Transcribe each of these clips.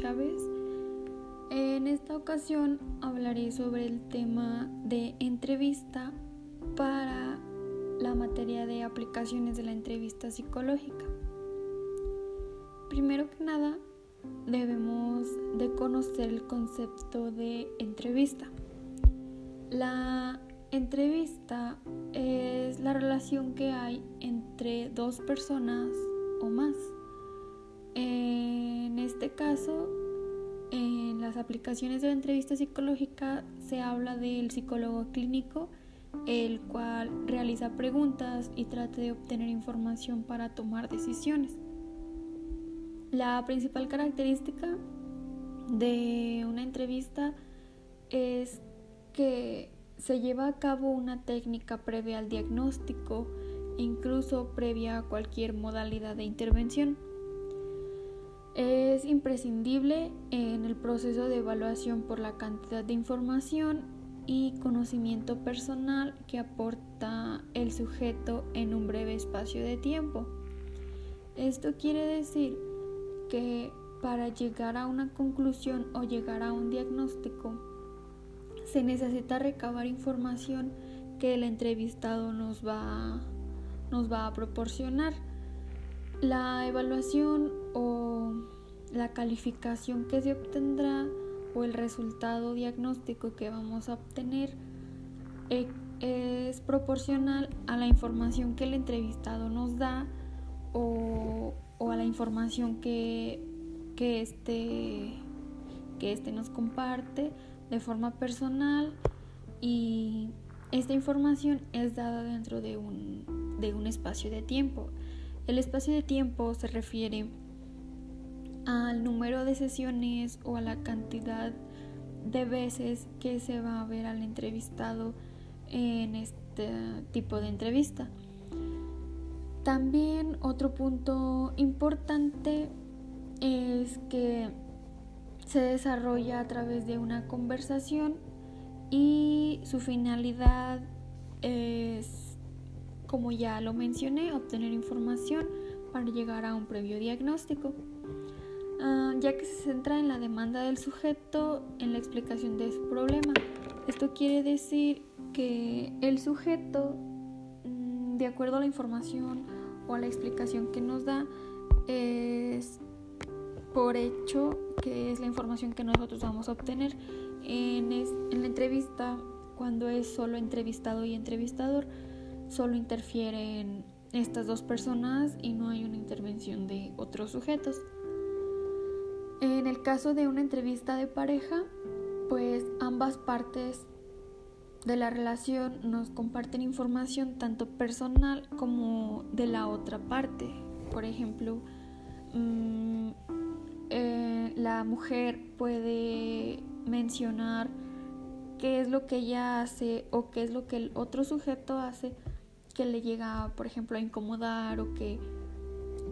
Chávez. En esta ocasión hablaré sobre el tema de entrevista para la materia de aplicaciones de la entrevista psicológica. Primero que nada, debemos de conocer el concepto de entrevista. La entrevista es la relación que hay entre dos personas o más. Este caso, en las aplicaciones de la entrevista psicológica se habla del psicólogo clínico, el cual realiza preguntas y trata de obtener información para tomar decisiones. La principal característica de una entrevista es que se lleva a cabo una técnica previa al diagnóstico, incluso previa a cualquier modalidad de intervención. Es imprescindible en el proceso de evaluación por la cantidad de información y conocimiento personal que aporta el sujeto en un breve espacio de tiempo. Esto quiere decir que para llegar a una conclusión o llegar a un diagnóstico se necesita recabar información que el entrevistado nos va, nos va a proporcionar. La evaluación o la calificación que se obtendrá o el resultado diagnóstico que vamos a obtener eh, es proporcional a la información que el entrevistado nos da o, a la información que, que, este, que este nos comparte de forma personal y esta información es dada dentro de un, de un espacio de tiempo. El espacio de tiempo se refiere al número de sesiones o a la cantidad de veces que se va a ver al entrevistado en este tipo de entrevista. También otro punto importante es que se desarrolla a través de una conversación y su finalidad es, como ya lo mencioné, obtener información para llegar a un previo diagnóstico, ah, ya que se centra en la demanda del sujeto en la explicación de su problema. Esto quiere decir que el sujeto, mm, de acuerdo a la información o a la explicación que nos da, es por hecho que es la información que nosotros vamos a obtener en, en la entrevista cuando es solo entrevistado y entrevistador solo interfieren estas dos personas y no hay una intervención de otros sujetos. En el caso de una entrevista de pareja, pues ambas partes de la relación nos comparten información tanto personal como de la otra parte. Por ejemplo, mmm, eh, la mujer puede mencionar qué es lo que ella hace o qué es lo que el otro sujeto hace que le llega, por ejemplo, a incomodar o que,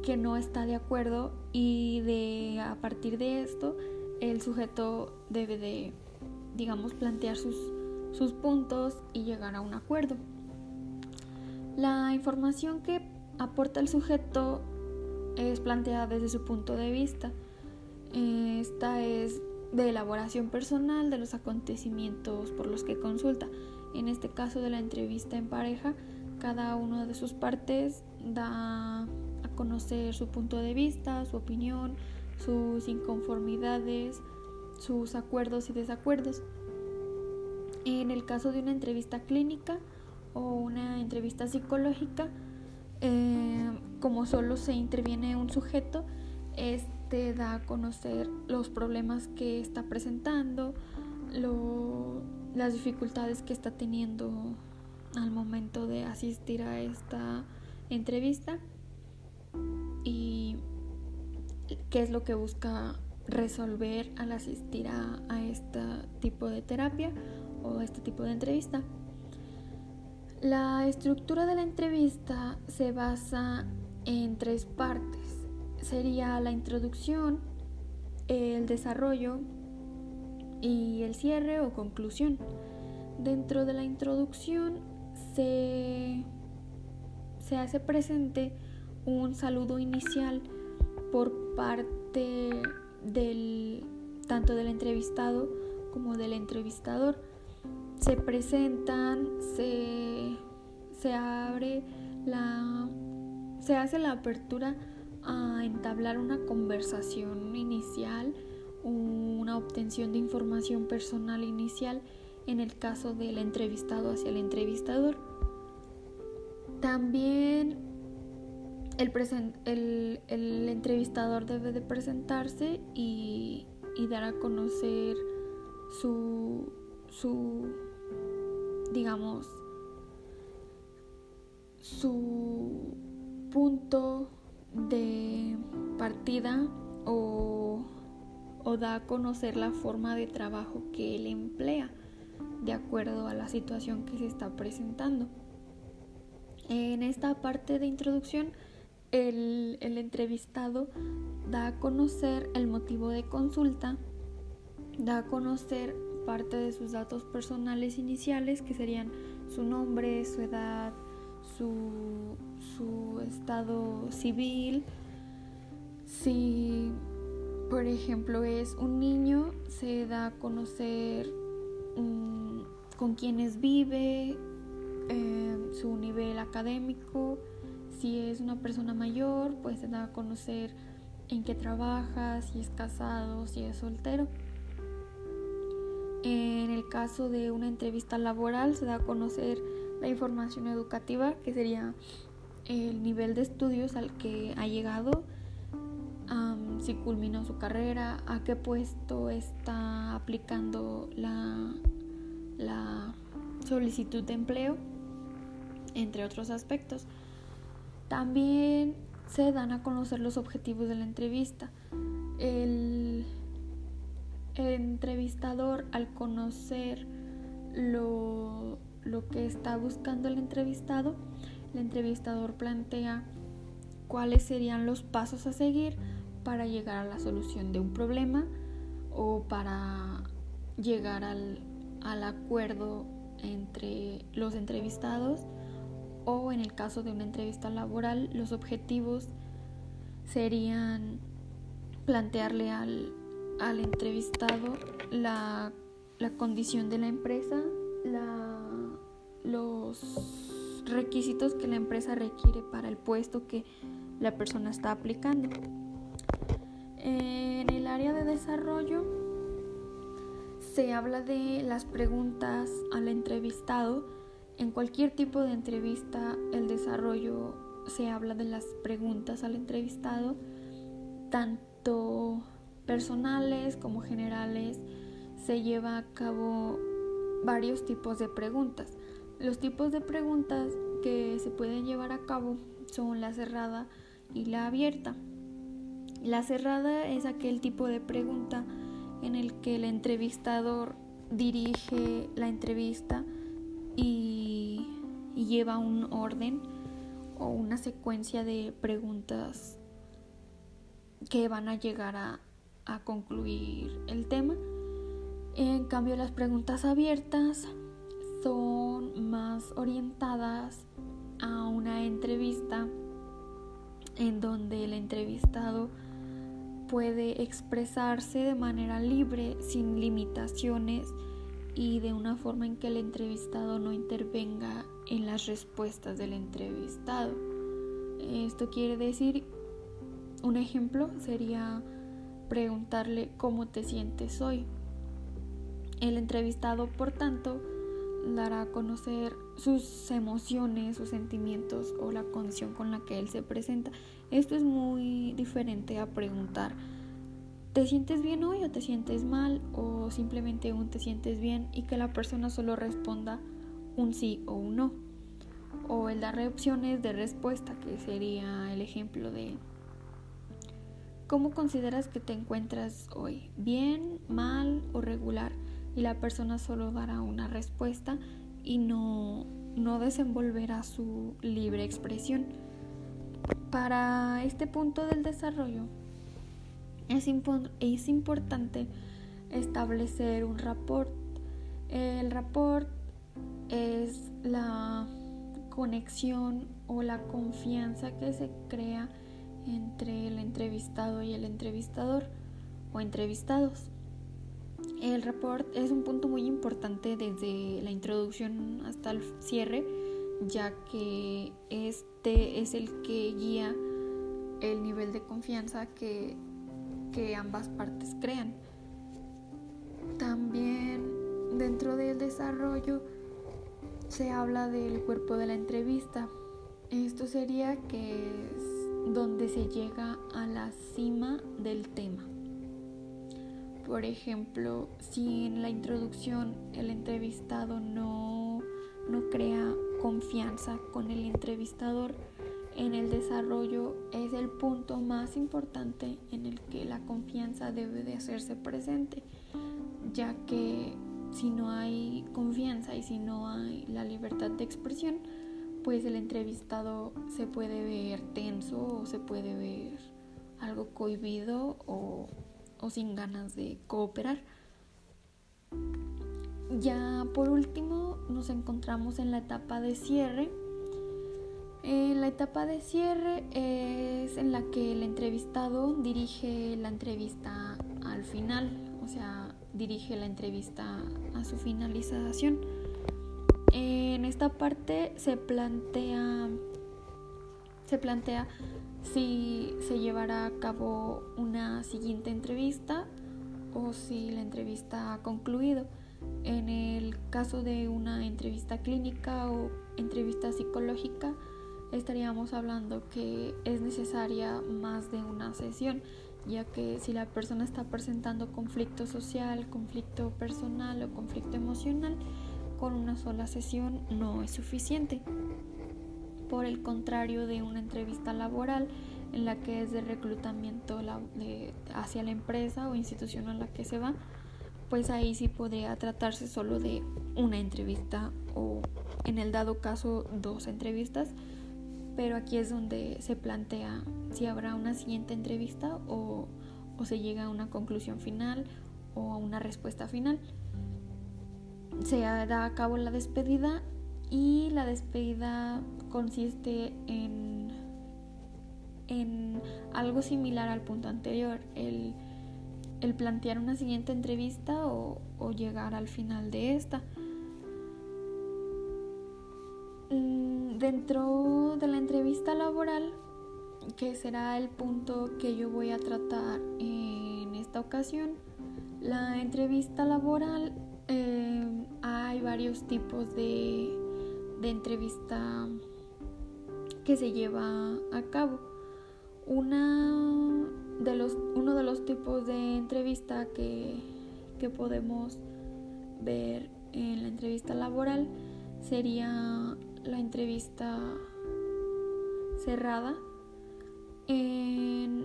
que no está de acuerdo y de a partir de esto el sujeto debe de, digamos, plantear sus, sus puntos y llegar a un acuerdo. La información que aporta el sujeto es planteada desde su punto de vista esta es de elaboración personal de los acontecimientos por los que consulta. En este caso de la entrevista en pareja, cada una de sus partes da conocer su punto de vista, su opinión, sus inconformidades, sus acuerdos y desacuerdos. En el caso de una entrevista clínica o una entrevista psicológica, eh, como solo se interviene un sujeto, es te da a conocer los problemas que está presentando, las dificultades que está teniendo al momento de asistir a esta entrevista qué es lo que busca resolver al asistir a, a este tipo de terapia o a este tipo de entrevista. La estructura de la entrevista se basa en tres partes sería la introducción, el desarrollo y el cierre o conclusión. Dentro de la introducción se, se hace presente un saludo inicial por parte del tanto del entrevistado como del entrevistador. Se presentan, se, se abre la se hace la apertura a entablar una conversación inicial, una obtención de información personal inicial en el caso del entrevistado hacia el entrevistador. También el, el, entrevistador debe de presentarse y, y dar a conocer su, su, digamos, su punto de partida o, o da a conocer la forma de trabajo que él emplea de acuerdo a la situación que se está presentando. En esta parte de introducción, el, entrevistado da a conocer el motivo de consulta, da a conocer parte de sus datos personales iniciales, que serían su nombre, su edad, su, su estado civil. Si, por ejemplo, es un niño, se da a conocer mm, con quiénes vive, eh, su nivel académico. Si es una persona mayor, pues se da a conocer en qué trabaja, si es casado, si es soltero. En el caso de una entrevista laboral se da a conocer la información educativa, que sería el nivel de estudios al que ha llegado, si culminó su carrera, a qué puesto está aplicando la, la solicitud de empleo, entre otros aspectos. También se dan a conocer los objetivos de la entrevista. El, entrevistador al conocer lo, lo que está buscando el entrevistado, el entrevistador plantea cuáles serían los pasos a seguir para llegar a la solución de un problema o para llegar al, al acuerdo entre los entrevistados o en el caso de una entrevista laboral los objetivos serían plantearle al, al entrevistado la, la condición de la empresa, la los requisitos que la empresa requiere para el puesto que la persona está aplicando. En el área de desarrollo se habla de las preguntas al entrevistado. En cualquier tipo de entrevista, el desarrollo se habla de las preguntas al entrevistado, tanto personales como generales. Se lleva a cabo varios tipos de preguntas. Los tipos de preguntas que se pueden llevar a cabo son la cerrada y la abierta. La cerrada es aquel tipo de pregunta en el que el entrevistador dirige la entrevista y, lleva un orden o una secuencia de preguntas que van a llegar a, a concluir el tema. En cambio, las preguntas abiertas son más orientadas a una entrevista en donde el entrevistado puede expresarse de manera libre, sin limitaciones y de una forma en que el entrevistado no intervenga en las respuestas del entrevistado. Esto quiere decir, un ejemplo sería preguntarle cómo te sientes hoy. El entrevistado, por tanto, dará a conocer sus emociones, sus sentimientos o la condición con la que él se presenta. Esto es muy diferente a preguntar, ¿te sientes bien hoy o te sientes mal? O simplemente un te sientes bien y que la persona solo responda un sí o un no. O el dar opciones de respuesta, que sería el ejemplo de ¿cómo consideras que te encuentras hoy? ¿Bien, mal o regular? y la persona solo dará una respuesta y no, no desenvolverá su libre expresión. Para este punto del desarrollo es, es importante establecer un rapport. El rapport es la conexión o la confianza que se crea entre el entrevistado y el entrevistador. o entrevistados. El report es un punto muy importante desde la introducción hasta el cierre, ya que este es el que guía el nivel de confianza que, que ambas partes crean. También dentro del desarrollo se habla del cuerpo de la entrevista. Esto sería que es donde se llega a la cima del tema. Por ejemplo, si en la introducción el entrevistado no, no crea confianza con el entrevistador, en el desarrollo es el punto más importante en el que la confianza debe de hacerse presente, ya que si no hay confianza y si no hay la libertad de expresión, pues el entrevistado se puede ver tenso o se puede ver algo cohibido o, sin ganas de cooperar. Ya por último nos encontramos en la etapa de cierre. En la etapa de cierre es en la que el entrevistado dirige la entrevista al final, o sea, dirige la entrevista a su finalización. En esta parte se plantea se plantea si se llevará a cabo una siguiente entrevista o si la entrevista ha concluido. En el caso de una entrevista clínica o entrevista psicológica, estaríamos hablando que es necesaria más de una sesión, ya que si la persona está presentando conflicto social, conflicto personal o conflicto emocional, con una sola sesión no es suficiente. Por el contrario de una entrevista laboral en la que es de reclutamiento hacia la empresa o institución a la que se va, pues ahí sí podría tratarse solo de una entrevista o en el dado caso dos entrevistas pero aquí es donde se plantea si habrá una siguiente entrevista o, se llega a una conclusión final o a una respuesta final. Se da a cabo la despedida y la despedida consiste en, en algo similar al punto anterior, el, plantear una siguiente entrevista o, o llegar al final de esta. Dentro de la entrevista laboral, que será el punto que yo voy a tratar en esta ocasión, la entrevista laboral eh, hay varios tipos de, entrevista que se lleva a cabo. Una de los, uno de los tipos de entrevista que, que podemos ver en la entrevista laboral sería la entrevista cerrada. En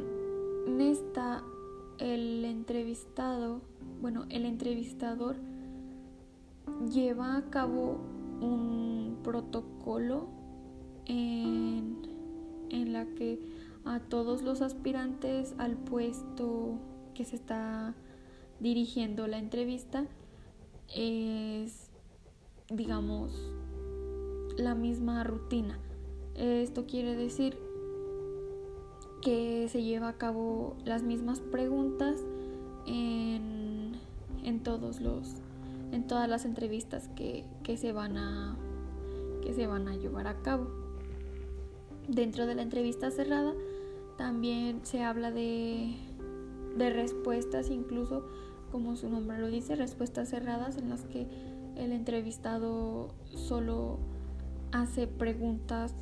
esta, el entrevistado, bueno, el entrevistador lleva a cabo un protocolo en, en la que a todos los aspirantes al puesto que se está dirigiendo la entrevista es, digamos, la misma rutina. Esto quiere decir que se lleva a cabo las mismas preguntas en, en todos los en todas las entrevistas que, se van a que se van a llevar a cabo. Dentro de la entrevista cerrada también se habla de, de respuestas, incluso como su nombre lo dice, respuestas cerradas en las que el entrevistado solo hace preguntas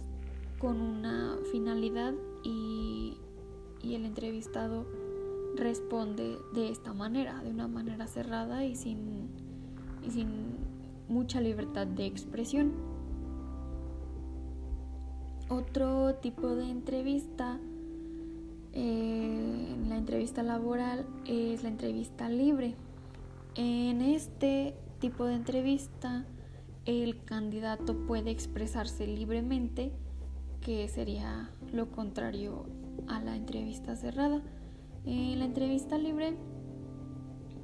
con una finalidad y, el entrevistado responde de esta manera, de una manera cerrada y sin, y sin mucha libertad de expresión. Otro tipo de entrevista, eh, la entrevista laboral, es la entrevista libre. En este tipo de entrevista, el candidato puede expresarse libremente, que sería lo contrario a la entrevista cerrada. En la entrevista libre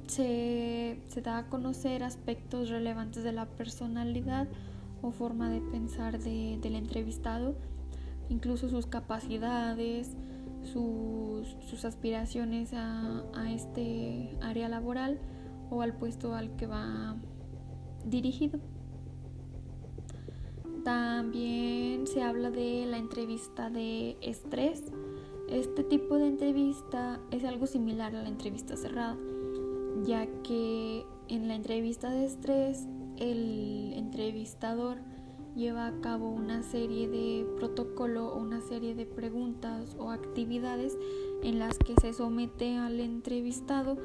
se, da a conocer aspectos relevantes de la personalidad o forma de pensar del entrevistado, incluso sus capacidades, sus, aspiraciones a este área laboral o al puesto al que va dirigido. También se habla de la entrevista de estrés. Este tipo de entrevista es algo similar a la entrevista cerrada, ya que en la entrevista de estrés el entrevistador lleva a cabo una serie de protocolo o una serie de preguntas o actividades en las que se somete al entrevistado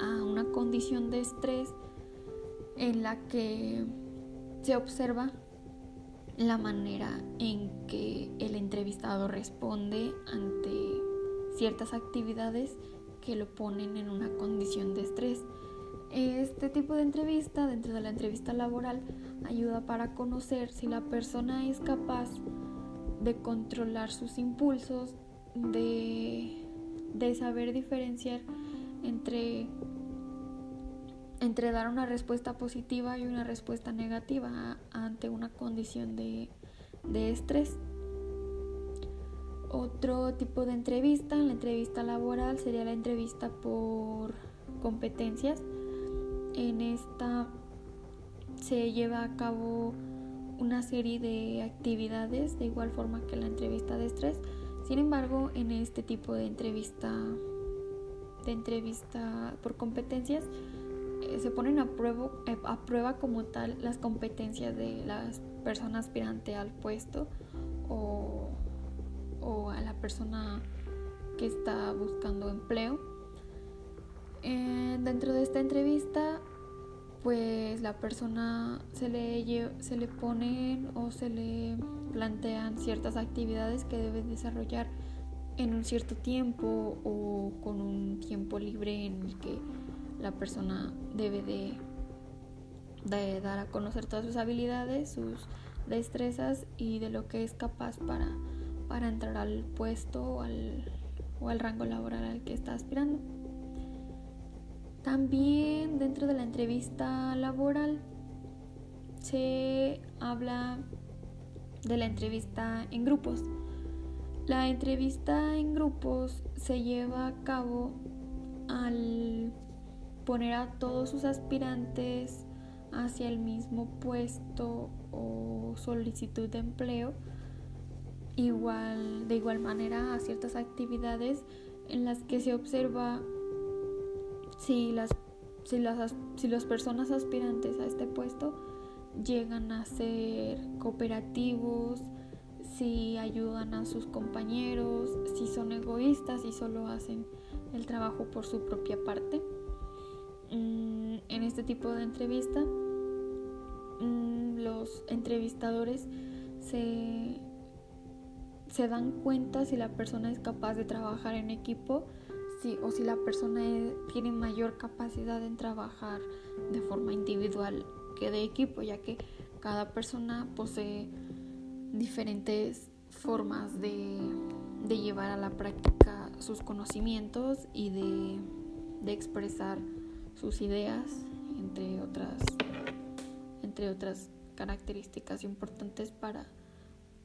a una condición de estrés en la que se observa la manera en que el entrevistado responde ante ciertas actividades que lo ponen en una condición de estrés. Este tipo de entrevista, dentro de la entrevista laboral, ayuda para conocer si la persona es capaz de controlar sus impulsos, de, de saber diferenciar entre entre dar una respuesta positiva y una respuesta negativa ante una condición de, estrés. Otro tipo de entrevista, la entrevista laboral, sería la entrevista por competencias. En esta se lleva a cabo una serie de actividades de igual forma que la entrevista de estrés. Sin embargo, en este tipo de entrevista de entrevista por competencias se ponen a prueba, eh, a prueba como tal las competencias de las personas aspirante al puesto o, a la persona que está buscando empleo. Eh, dentro de esta entrevista, pues la persona se le, se le ponen o se le plantean ciertas actividades que debe desarrollar en un cierto tiempo o con un tiempo libre en el que la persona debe de, dar a conocer todas sus habilidades, sus destrezas y de lo que es capaz para, para entrar al puesto o al, o al rango laboral al que está aspirando. También dentro de la entrevista laboral se habla de la entrevista en grupos. La entrevista en grupos se lleva a cabo al poner a todos sus aspirantes hacia el mismo puesto o solicitud de empleo igual de igual manera a ciertas actividades en las que se observa si las si las si las personas aspirantes a este puesto llegan a ser cooperativos si ayudan a sus compañeros si son egoístas y solo hacen el trabajo por su propia parte Mm, en este tipo de entrevista mm, los entrevistadores se, se dan cuenta si la persona es capaz de trabajar en equipo o si la persona tiene mayor capacidad en trabajar de forma individual que de equipo, ya que cada persona posee diferentes formas de, de llevar a la práctica sus conocimientos y de, de expresar sus ideas, entre otras, entre otras características importantes para,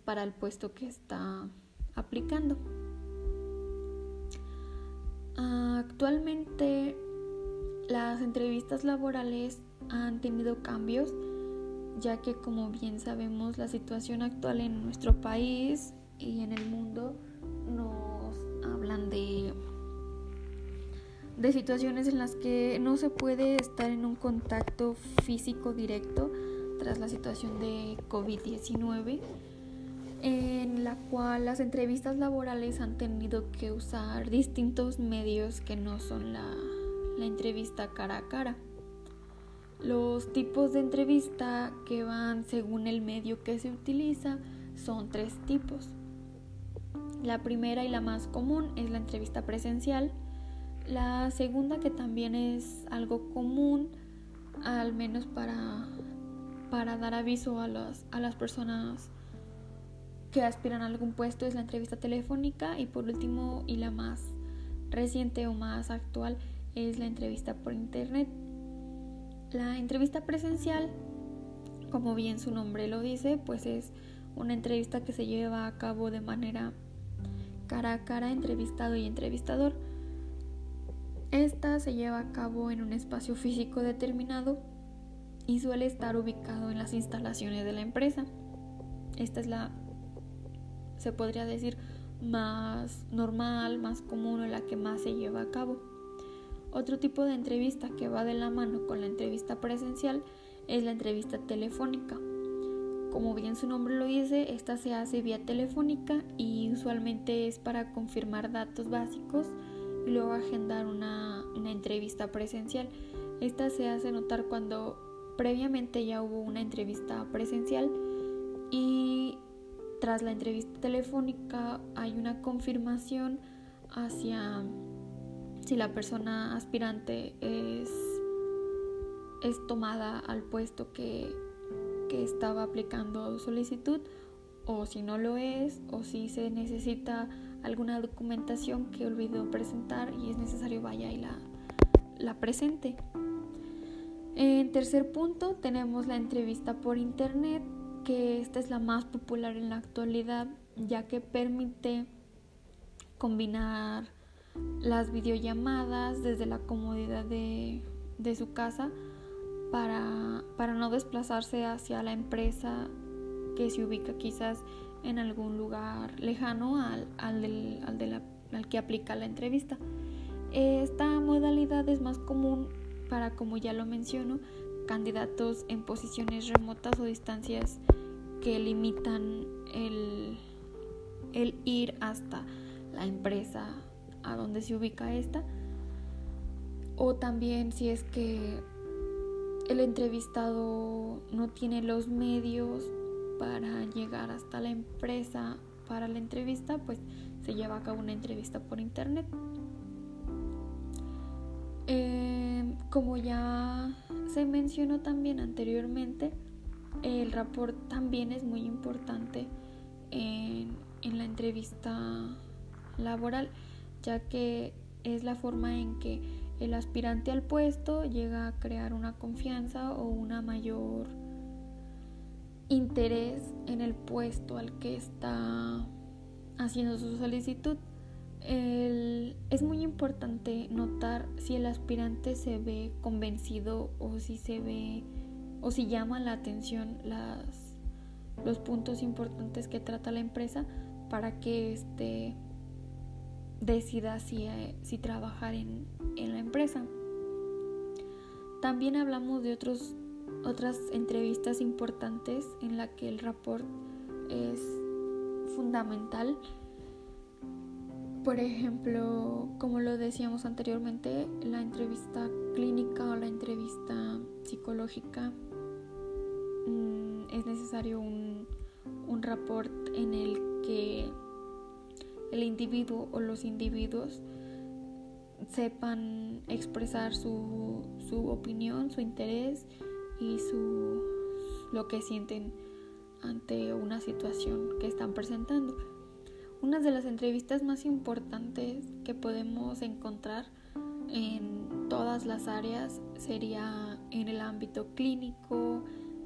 para el puesto que está aplicando. Actualmente las entrevistas laborales han tenido cambios, ya que como bien sabemos la situación actual en nuestro país y en el mundo de situaciones en las que no se puede estar en un contacto físico directo tras la situación de COVID-19, en la cual las entrevistas laborales han tenido que usar distintos medios que no son la, entrevista cara a cara. Los tipos de entrevista que van según el medio que se utiliza son tres tipos. La primera y la más común es la entrevista presencial, la segunda, que también es algo común, al menos para, para dar aviso a las, a las personas que aspiran a algún puesto, es la entrevista telefónica. Y por último, y la más reciente o más actual, es la entrevista por internet. La entrevista presencial, como bien su nombre lo dice, pues es una entrevista que se lleva a cabo de manera cara a cara entrevistado y entrevistador. Esta se lleva a cabo en un espacio físico determinado y suele estar ubicado en las instalaciones de la empresa. Esta es la, se podría decir, más normal, más común o la que más se lleva a cabo. Otro tipo de entrevista que va de la mano con la entrevista presencial es la entrevista telefónica. Como bien su nombre lo dice, esta se hace vía telefónica y usualmente es para confirmar datos básicos y luego agendar una, entrevista presencial. Esta se hace notar cuando previamente ya hubo una entrevista presencial y tras la entrevista telefónica hay una confirmación hacia si la persona aspirante es, es tomada al puesto que, que estaba aplicando solicitud o si no lo es o si se necesita alguna documentación que olvidó presentar y es necesario vaya y la, presente. En tercer punto tenemos la entrevista por internet, que esta es la más popular en la actualidad, ya que permite combinar las videollamadas desde la comodidad de, de su casa para, para no desplazarse hacia la empresa que se ubica quizás en algún lugar lejano al, al, del, al, al que aplica la entrevista. Esta modalidad es más común para, como ya lo menciono, candidatos en posiciones remotas o distancias que limitan el, el ir hasta la empresa a donde se ubica esta. O también si es que el entrevistado no tiene los medios para llegar hasta la empresa para la entrevista, pues se lleva a cabo una entrevista por internet. Eh, como ya se mencionó también anteriormente, el rapport también es muy importante en, en la entrevista laboral, ya que es la forma en que el aspirante al puesto llega a crear una confianza o una mayor interés en el puesto al que está haciendo su solicitud. es muy importante notar si el aspirante se ve convencido o si se ve o si llama la atención las, los puntos importantes que trata la empresa para que este decida si, si trabajar en, en la empresa. También hablamos de otros otras entrevistas importantes en la que el rapport es fundamental. Por ejemplo, como lo decíamos anteriormente, la entrevista clínica o la entrevista psicológica mm, es necesario un, un rapport en el que el individuo o los individuos sepan expresar su, su opinión, su interés y su, lo que sienten ante una situación que están presentando. Una de las entrevistas más importantes que podemos encontrar en todas las áreas sería en el ámbito clínico,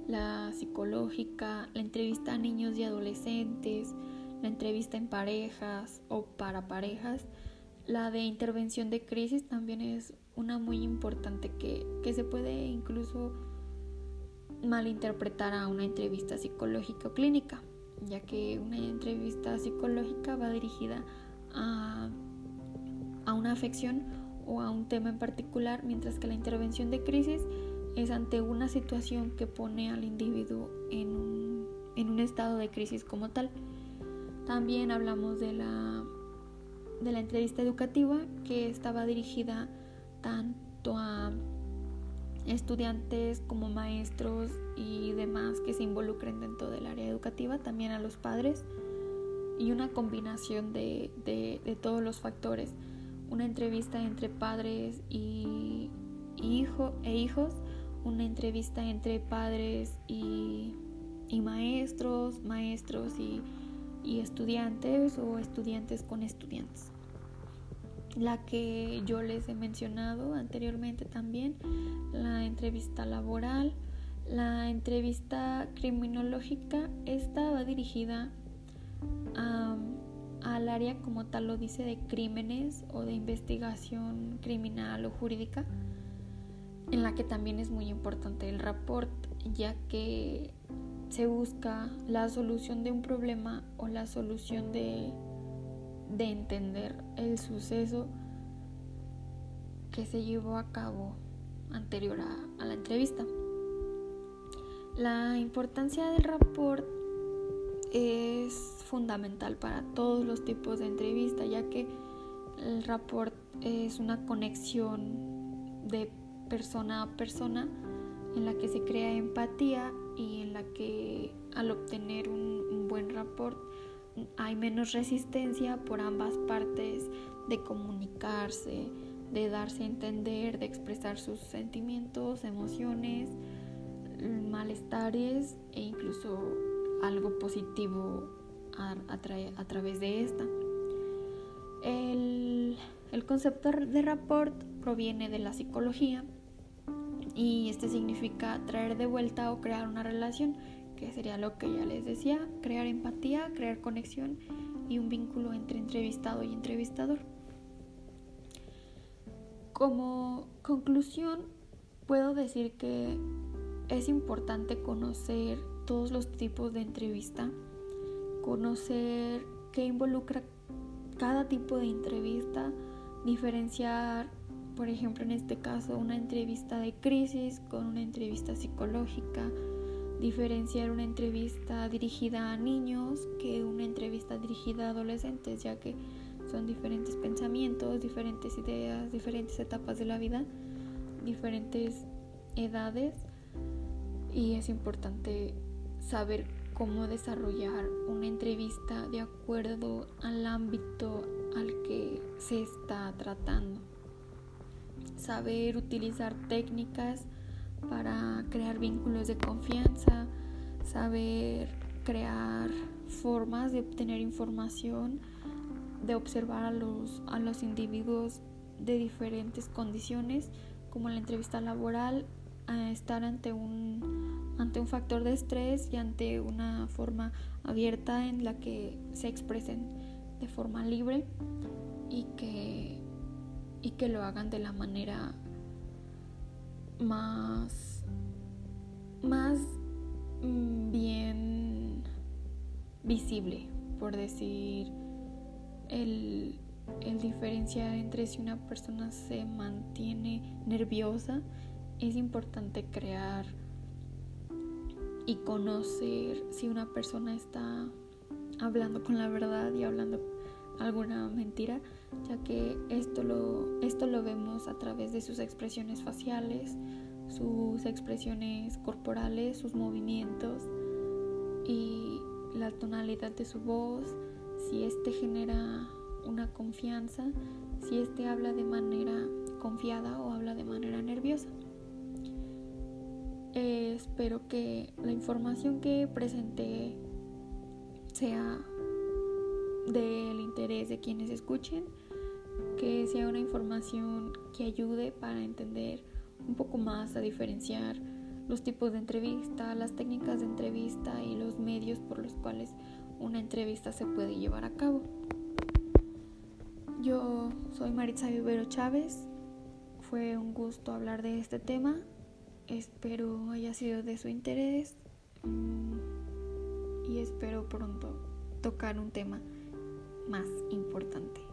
la psicológica, la entrevista a niños y adolescentes, la entrevista en parejas o para parejas. La de intervención de crisis también es una muy importante que, que se puede incluso malinterpretar a una entrevista psicológica o clínica, ya que una entrevista psicológica va dirigida a, a una afección o a un tema en particular, mientras que la intervención de crisis es ante una situación que pone al individuo en un, en un estado de crisis como tal. También hablamos de la, de la entrevista educativa que estaba dirigida tanto a estudiantes como maestros y demás que se involucren dentro del área educativa, también a los padres y una combinación de, de, todos los factores. Una entrevista entre padres hijo, e hijos, una entrevista entre padres y, y maestros, maestros y, y estudiantes o estudiantes con estudiantes la que yo les he mencionado anteriormente también, la entrevista laboral, la entrevista criminológica, esta va dirigida a al área como tal lo dice de crímenes o de investigación criminal o jurídica, en la que también es muy importante el rapport, ya que se busca la solución de un problema o la solución de, de entender el suceso que se llevó a cabo anterior a, la entrevista. La importancia del rapport es fundamental para todos los tipos de entrevista, ya que el rapport es una conexión de persona a persona en la que se crea empatía y en la que al obtener un, un buen rapport hay menos resistencia por ambas partes de comunicarse, de darse a entender, de expresar sus sentimientos, emociones, malestares e incluso algo positivo a, través de esta. El, el concepto de rapport proviene de la psicología y este significa traer de vuelta o crear una relación, que sería lo que ya les decía, crear empatía, crear conexión y un vínculo entre entrevistado y entrevistador. Como conclusión, puedo decir que es importante conocer todos los tipos de entrevista, conocer qué involucra cada tipo de entrevista, diferenciar, por ejemplo, en este caso, una entrevista de crisis con una entrevista psicológica, diferenciar una entrevista dirigida a niños que una entrevista dirigida a adolescentes, ya que son diferentes pensamientos, diferentes ideas, diferentes etapas de la vida, diferentes edades y es importante saber cómo desarrollar una entrevista de acuerdo al ámbito al que se está tratando. Saber utilizar técnicas para crear vínculos de confianza, saber crear formas de obtener información de observar a los, a los individuos de diferentes condiciones, como la entrevista laboral, estar ante un, ante un factor de estrés y ante una forma abierta en la que se expresen de forma libre y que, y que lo hagan de la manera más, más mm, bien visible, por decir el, diferenciar entre si una persona se mantiene nerviosa, es importante crear y conocer si una persona está hablando con la verdad y hablando alguna mentira, ya que esto lo, esto lo vemos a través de sus expresiones faciales, sus expresiones corporales, sus movimientos y la tonalidad de su voz, si este genera una confianza, si este habla de manera confiada o habla de manera nerviosa. Eh, espero que la información que presenté sea del interés de quienes escuchen, que sea una información que ayude para entender un poco más a diferenciar los tipos de entrevista, las técnicas de entrevista y los medios por los cuales una entrevista se puede llevar a cabo. Yo soy Maritza Vivero Chávez. Fue un gusto hablar de este tema. Espero haya sido de su interés mm, y espero pronto tocar un tema más importante.